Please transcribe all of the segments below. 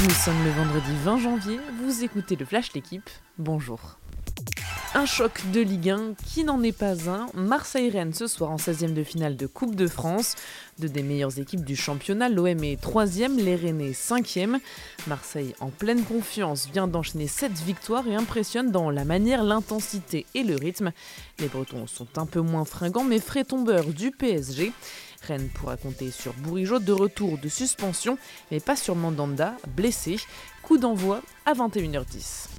Nous sommes le vendredi 20 janvier, vous écoutez le Flash L'équipe, bonjour. Un choc de Ligue 1 qui n'en est pas un. Marseille-Rennes ce soir en 16e de finale de Coupe de France. Deux des meilleures équipes du championnat, l'OM est 3e, les Rennais 5e. Marseille en pleine confiance vient d'enchaîner 7 victoires et impressionne dans la manière, l'intensité et le rythme. Les Bretons sont un peu moins fringants mais frais tombeurs du PSG. Rennes pourra compter sur Bourigeau de retour de suspension, mais pas sur Mandanda, blessé. Coup d'envoi à 21h10.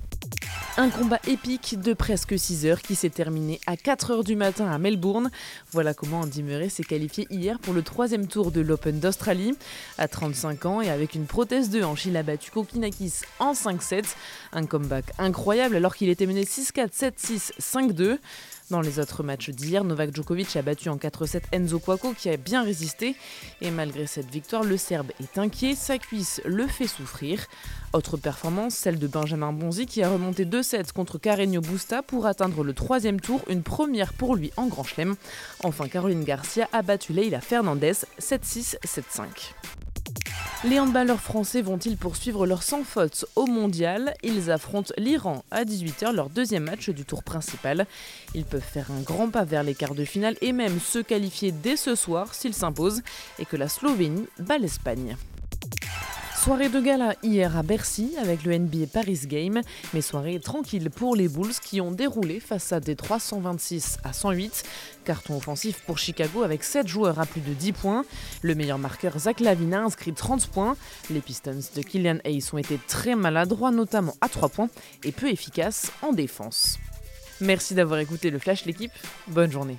Un combat épique de presque 6 heures qui s'est terminé à 4 heures du matin à Melbourne. Voilà comment Andy Murray s'est qualifié hier pour le troisième tour de l'Open d'Australie. À 35 ans et avec une prothèse de hanche, il a battu Kokinakis en 5-7. Un comeback incroyable alors qu'il était mené 6-4, 7-6, 5-2. Dans les autres matchs d'hier, Novak Djokovic a battu en 4-7 Enzo Cuoco qui a bien résisté. Et malgré cette victoire, le Serbe est inquiet, sa cuisse le fait souffrir. Autre performance, celle de Benjamin Bonzi qui a remonté 2-7 contre Carreño Busta pour atteindre le troisième tour, une première pour lui en Grand Chelem. Enfin, Caroline Garcia a battu Leila Fernandez 7-6, 7-5. Les handballeurs français vont-ils poursuivre leur sans faute au mondial? Ils affrontent l'Iran à 18h, leur deuxième match du tour principal. Ils peuvent faire un grand pas vers les quarts de finale et même se qualifier dès ce soir s'ils s'imposent et que la Slovénie bat l'Espagne. Soirée de gala hier à Bercy avec le NBA Paris Game, mais soirée tranquille pour les Bulls qui ont déroulé face à des 326 à 108. Carton offensif pour Chicago avec 7 joueurs à plus de 10 points. Le meilleur marqueur Zach Lavine a inscrit 30 points. Les Pistons de Killian Hayes ont été très maladroits, notamment à 3 points, et peu efficaces en défense. Merci d'avoir écouté le Flash l'équipe. Bonne journée.